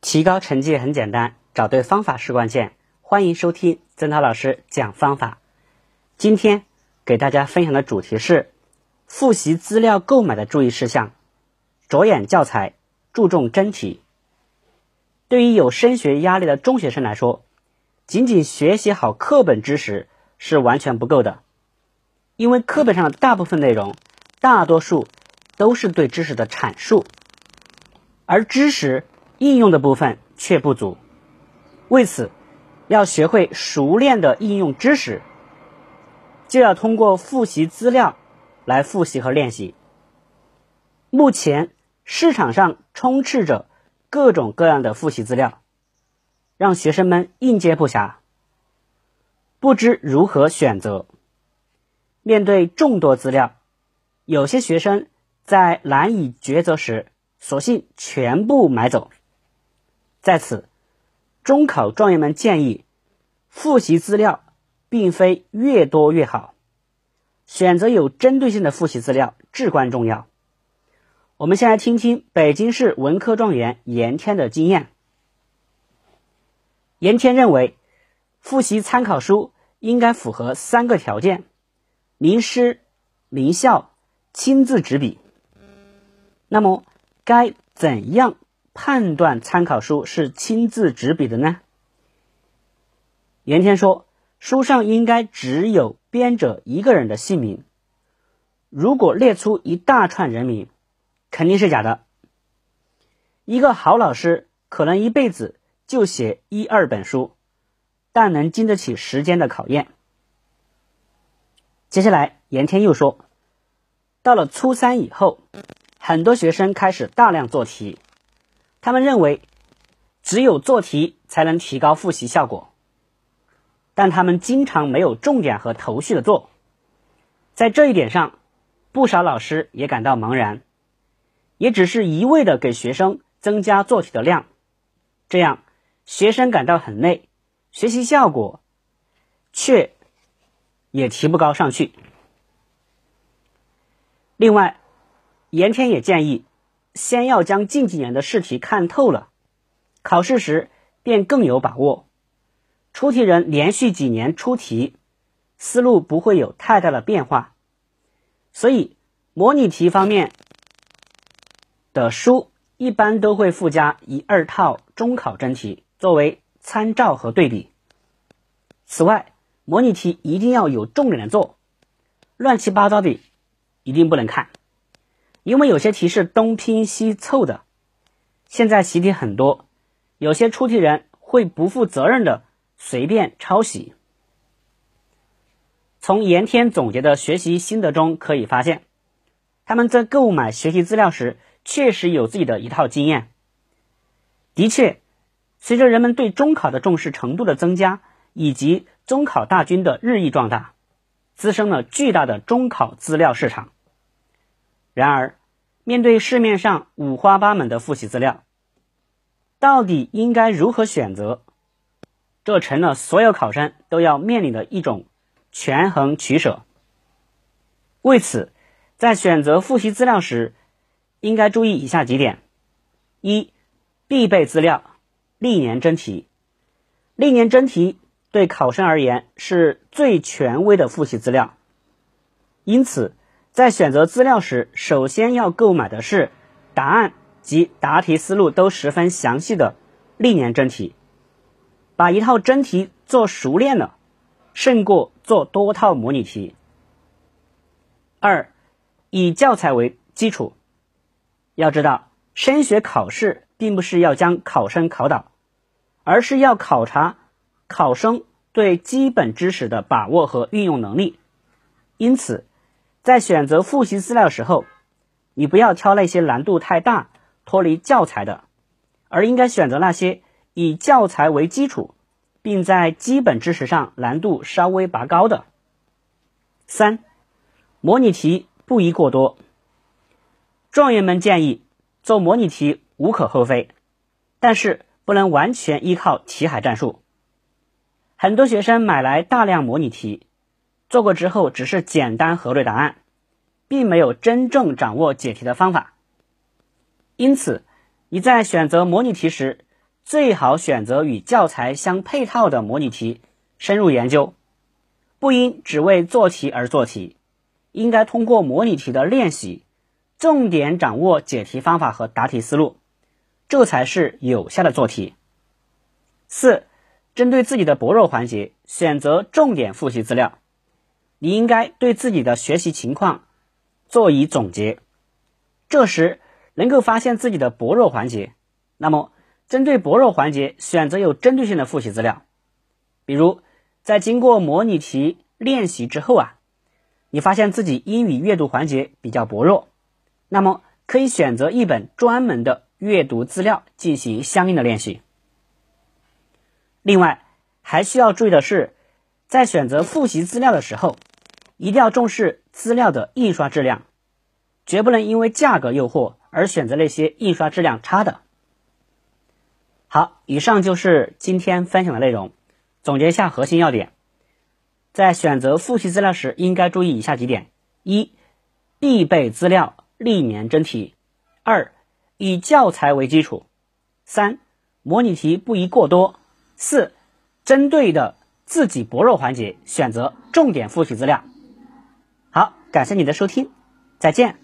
提高成绩很简单，找对方法是关键。欢迎收听曾涛老师讲方法。今天给大家分享的主题是复习资料购买的注意事项。着眼教材，注重真题。对于有升学压力的中学生来说，仅仅学习好课本知识是完全不够的，因为课本上的大部分内容，大多数都是对知识的阐述，而知识。应用的部分却不足，为此要学会熟练的应用知识，就要通过复习资料来复习和练习。目前市场上充斥着各种各样的复习资料，让学生们应接不暇，不知如何选择。面对众多资料，有些学生在难以抉择时，索性全部买走。在此，中考状元们建议，复习资料并非越多越好，选择有针对性的复习资料至关重要。我们先来听听北京市文科状元严天的经验。严天认为，复习参考书应该符合三个条件：名师、名校、亲自执笔。那么，该怎样？判断参考书是亲自执笔的呢？严天说，书上应该只有编者一个人的姓名，如果列出一大串人名，肯定是假的。一个好老师可能一辈子就写一二本书，但能经得起时间的考验。接下来，严天又说，到了初三以后，很多学生开始大量做题。他们认为，只有做题才能提高复习效果，但他们经常没有重点和头绪的做，在这一点上，不少老师也感到茫然，也只是一味的给学生增加做题的量，这样学生感到很累，学习效果却也提不高上去。另外，严天也建议。先要将近几年的试题看透了，考试时便更有把握。出题人连续几年出题，思路不会有太大的变化。所以，模拟题方面的书一般都会附加一二套中考真题作为参照和对比。此外，模拟题一定要有重点的做，乱七八糟的一定不能看。因为有些题是东拼西凑的，现在习题很多，有些出题人会不负责任的随便抄袭。从严天总结的学习心得中可以发现，他们在购买学习资料时确实有自己的一套经验。的确，随着人们对中考的重视程度的增加，以及中考大军的日益壮大，滋生了巨大的中考资料市场。然而，面对市面上五花八门的复习资料，到底应该如何选择？这成了所有考生都要面临的一种权衡取舍。为此，在选择复习资料时，应该注意以下几点：一、必备资料，历年真题。历年真题对考生而言是最权威的复习资料，因此。在选择资料时，首先要购买的是答案及答题思路都十分详细的历年真题，把一套真题做熟练了，胜过做多套模拟题。二，以教材为基础，要知道，升学考试并不是要将考生考倒，而是要考察考生对基本知识的把握和运用能力，因此。在选择复习资料时候，你不要挑那些难度太大、脱离教材的，而应该选择那些以教材为基础，并在基本知识上难度稍微拔高的。三、模拟题不宜过多。状元们建议做模拟题无可厚非，但是不能完全依靠题海战术。很多学生买来大量模拟题。做过之后，只是简单核对答案，并没有真正掌握解题的方法。因此，你在选择模拟题时，最好选择与教材相配套的模拟题，深入研究。不应只为做题而做题，应该通过模拟题的练习，重点掌握解题方法和答题思路，这才是有效的做题。四、针对自己的薄弱环节，选择重点复习资料。你应该对自己的学习情况做以总结，这时能够发现自己的薄弱环节，那么针对薄弱环节，选择有针对性的复习资料，比如。在经过模拟题练习之后啊，你发现自己英语阅读环节比较薄弱，那么可以选择一本专门的阅读资料进行相应的练习。另外，还需要注意的是，在选择复习资料的时候，一定要重视资料的印刷质量，绝不能因为价格诱惑而选择那些印刷质量差的。好，以上就是今天分享的内容。总结一下核心要点，在选择复习资料时，应该注意以下几点：一、必备资料，历年真题；二、以教材为基础；三、模拟题不宜过多；四、针对的自己薄弱环节，选择重点复习资料。好，感谢你的收听，再见。